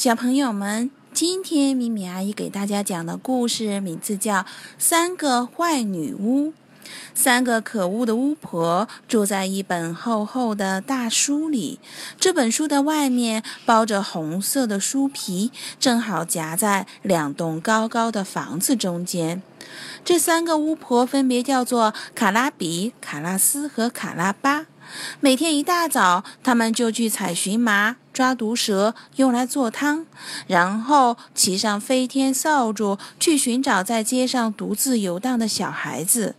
小朋友们，今天米米阿姨给大家讲的故事名字叫《三个坏女巫》。三个可恶的巫婆住在一本厚厚的大书里，这本书的外面包着红色的书皮，正好夹在两栋高高的房子中间。这三个巫婆分别叫做卡拉比、卡拉斯和卡拉巴。每天一大早，他们就去采荨麻、抓毒蛇，用来做汤，然后骑上飞天扫帚去寻找在街上独自游荡的小孩子。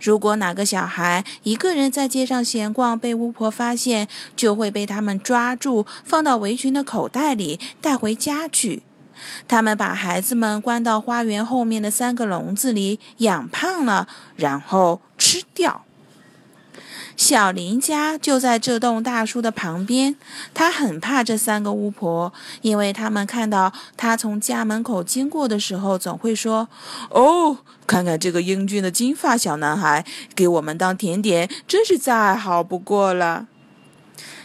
如果哪个小孩一个人在街上闲逛，被巫婆发现，就会被他们抓住，放到围裙的口袋里，带回家去。他们把孩子们关到花园后面的三个笼子里，养胖了，然后吃掉。小林家就在这栋大树的旁边，他很怕这三个巫婆，因为他们看到他从家门口经过的时候，总会说：“哦，看看这个英俊的金发小男孩，给我们当甜点，真是再好不过了。”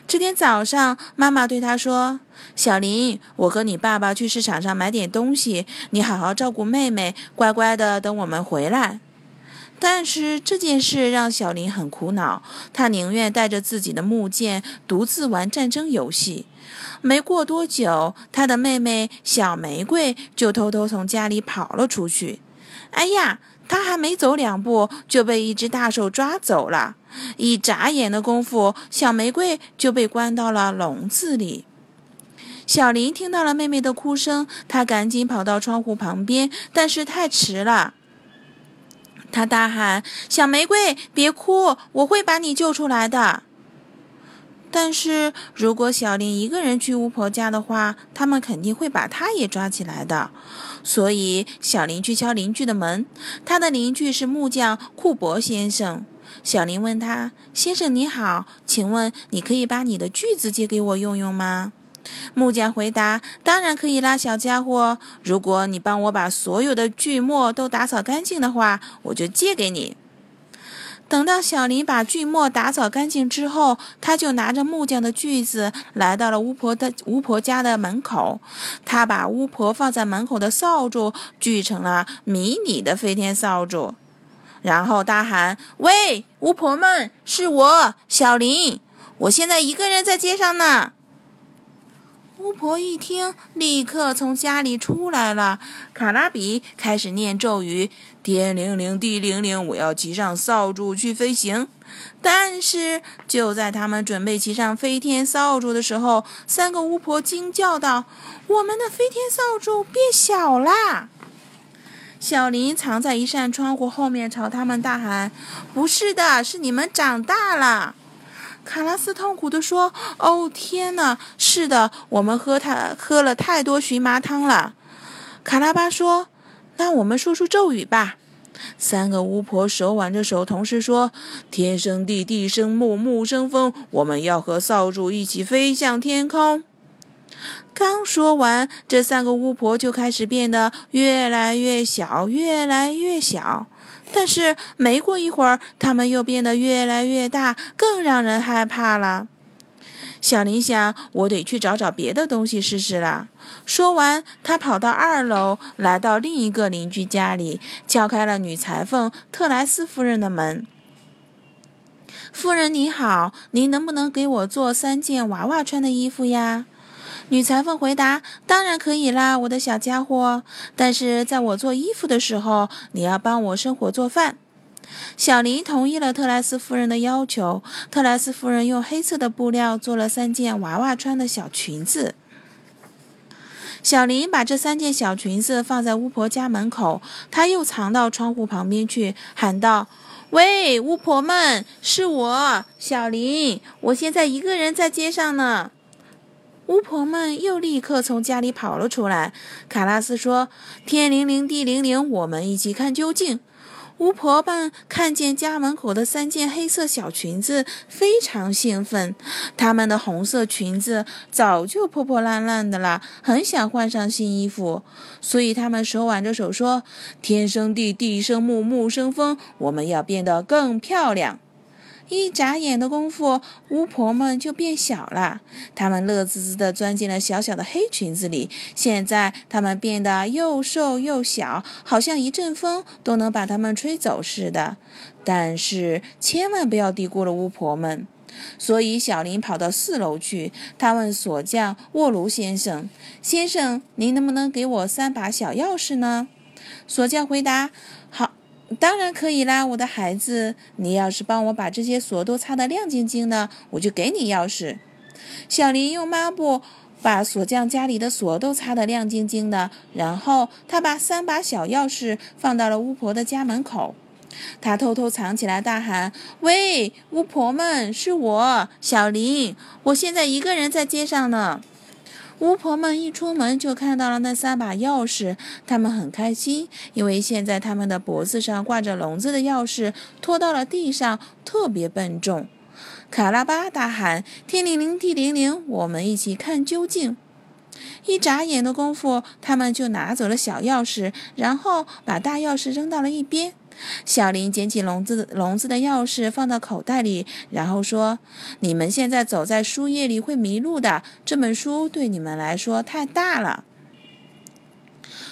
这天早上，妈妈对他说：“小林，我和你爸爸去市场上买点东西，你好好照顾妹妹，乖乖的等我们回来。”但是这件事让小林很苦恼，他宁愿带着自己的木剑独自玩战争游戏。没过多久，他的妹妹小玫瑰就偷偷从家里跑了出去。哎呀，他还没走两步，就被一只大手抓走了。一眨眼的功夫，小玫瑰就被关到了笼子里。小林听到了妹妹的哭声，他赶紧跑到窗户旁边，但是太迟了。他大喊：“小玫瑰，别哭，我会把你救出来的。”但是如果小林一个人去巫婆家的话，他们肯定会把他也抓起来的。所以小林去敲邻居的门，他的邻居是木匠库伯先生。小林问他：“先生你好，请问你可以把你的锯子借给我用用吗？”木匠回答：“当然可以啦，小家伙。如果你帮我把所有的锯末都打扫干净的话，我就借给你。”等到小林把锯末打扫干净之后，他就拿着木匠的锯子来到了巫婆的巫婆家的门口。他把巫婆放在门口的扫帚锯成了迷你的飞天扫帚，然后大喊：“喂，巫婆们，是我，小林！我现在一个人在街上呢。”巫婆一听，立刻从家里出来了。卡拉比开始念咒语：“天灵灵，地灵灵，我要骑上扫帚去飞行。”但是就在他们准备骑上飞天扫帚的时候，三个巫婆惊叫道：“我们的飞天扫帚变小啦！”小林藏在一扇窗户后面，朝他们大喊：“不是的，是你们长大了。”卡拉斯痛苦地说：“哦，天哪！是的，我们喝太喝了太多荨麻汤了。”卡拉巴说：“那我们说出咒语吧。”三个巫婆手挽着手，同时说：“天生地，地生木，木生风。我们要和扫帚一起飞向天空。”刚说完，这三个巫婆就开始变得越来越小，越来越小。但是没过一会儿，他们又变得越来越大，更让人害怕了。小林想：“我得去找找别的东西试试了。”说完，他跑到二楼，来到另一个邻居家里，敲开了女裁缝特莱斯夫人的门。“夫人你好，您能不能给我做三件娃娃穿的衣服呀？”女裁缝回答：“当然可以啦，我的小家伙。但是在我做衣服的时候，你要帮我生火做饭。”小林同意了特莱斯夫人的要求。特莱斯夫人用黑色的布料做了三件娃娃穿的小裙子。小林把这三件小裙子放在巫婆家门口，他又藏到窗户旁边去，喊道：“喂，巫婆们，是我，小林。我现在一个人在街上呢。”巫婆们又立刻从家里跑了出来。卡拉斯说：“天灵灵，地灵灵，我们一起看究竟。”巫婆们看见家门口的三件黑色小裙子，非常兴奋。她们的红色裙子早就破破烂烂的了，很想换上新衣服。所以她们手挽着手说：“天生地，地生木，木生风，我们要变得更漂亮。”一眨眼的功夫，巫婆们就变小了。她们乐滋滋地钻进了小小的黑裙子里。现在，她们变得又瘦又小，好像一阵风都能把它们吹走似的。但是，千万不要低估了巫婆们。所以，小林跑到四楼去，他问锁匠沃卢先生：“先生，您能不能给我三把小钥匙呢？”锁匠回答：“好。”当然可以啦，我的孩子，你要是帮我把这些锁都擦得亮晶晶的，我就给你钥匙。小林用抹布把锁匠家里的锁都擦得亮晶晶的，然后他把三把小钥匙放到了巫婆的家门口。他偷偷藏起来，大喊：“喂，巫婆们，是我，小林，我现在一个人在街上呢。”巫婆们一出门就看到了那三把钥匙，他们很开心，因为现在他们的脖子上挂着笼子的钥匙拖到了地上，特别笨重。卡拉巴大喊：“天灵灵，地灵灵，我们一起看究竟！”一眨眼的功夫，他们就拿走了小钥匙，然后把大钥匙扔到了一边。小林捡起笼子笼子的钥匙，放到口袋里，然后说：“你们现在走在书页里会迷路的，这本书对你们来说太大了。”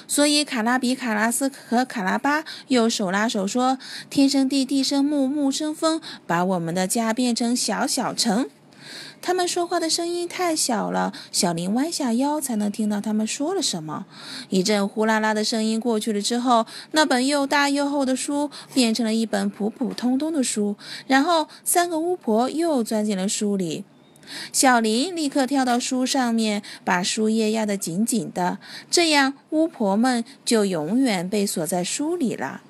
所以，卡拉比、卡拉斯和卡拉巴又手拉手说：“天生地，地生木，木生风，把我们的家变成小小城。”他们说话的声音太小了，小林弯下腰才能听到他们说了什么。一阵呼啦啦的声音过去了之后，那本又大又厚的书变成了一本普普通通的书。然后，三个巫婆又钻进了书里。小林立刻跳到书上面，把书页压得紧紧的，这样巫婆们就永远被锁在书里了。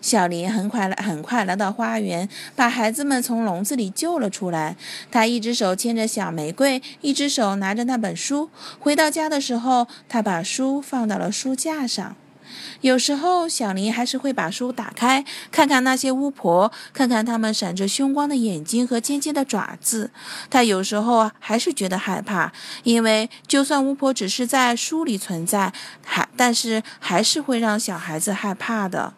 小林很快来，很快来到花园，把孩子们从笼子里救了出来。他一只手牵着小玫瑰，一只手拿着那本书。回到家的时候，他把书放到了书架上。有时候，小林还是会把书打开，看看那些巫婆，看看他们闪着凶光的眼睛和尖尖的爪子。他有时候还是觉得害怕，因为就算巫婆只是在书里存在，还但是还是会让小孩子害怕的。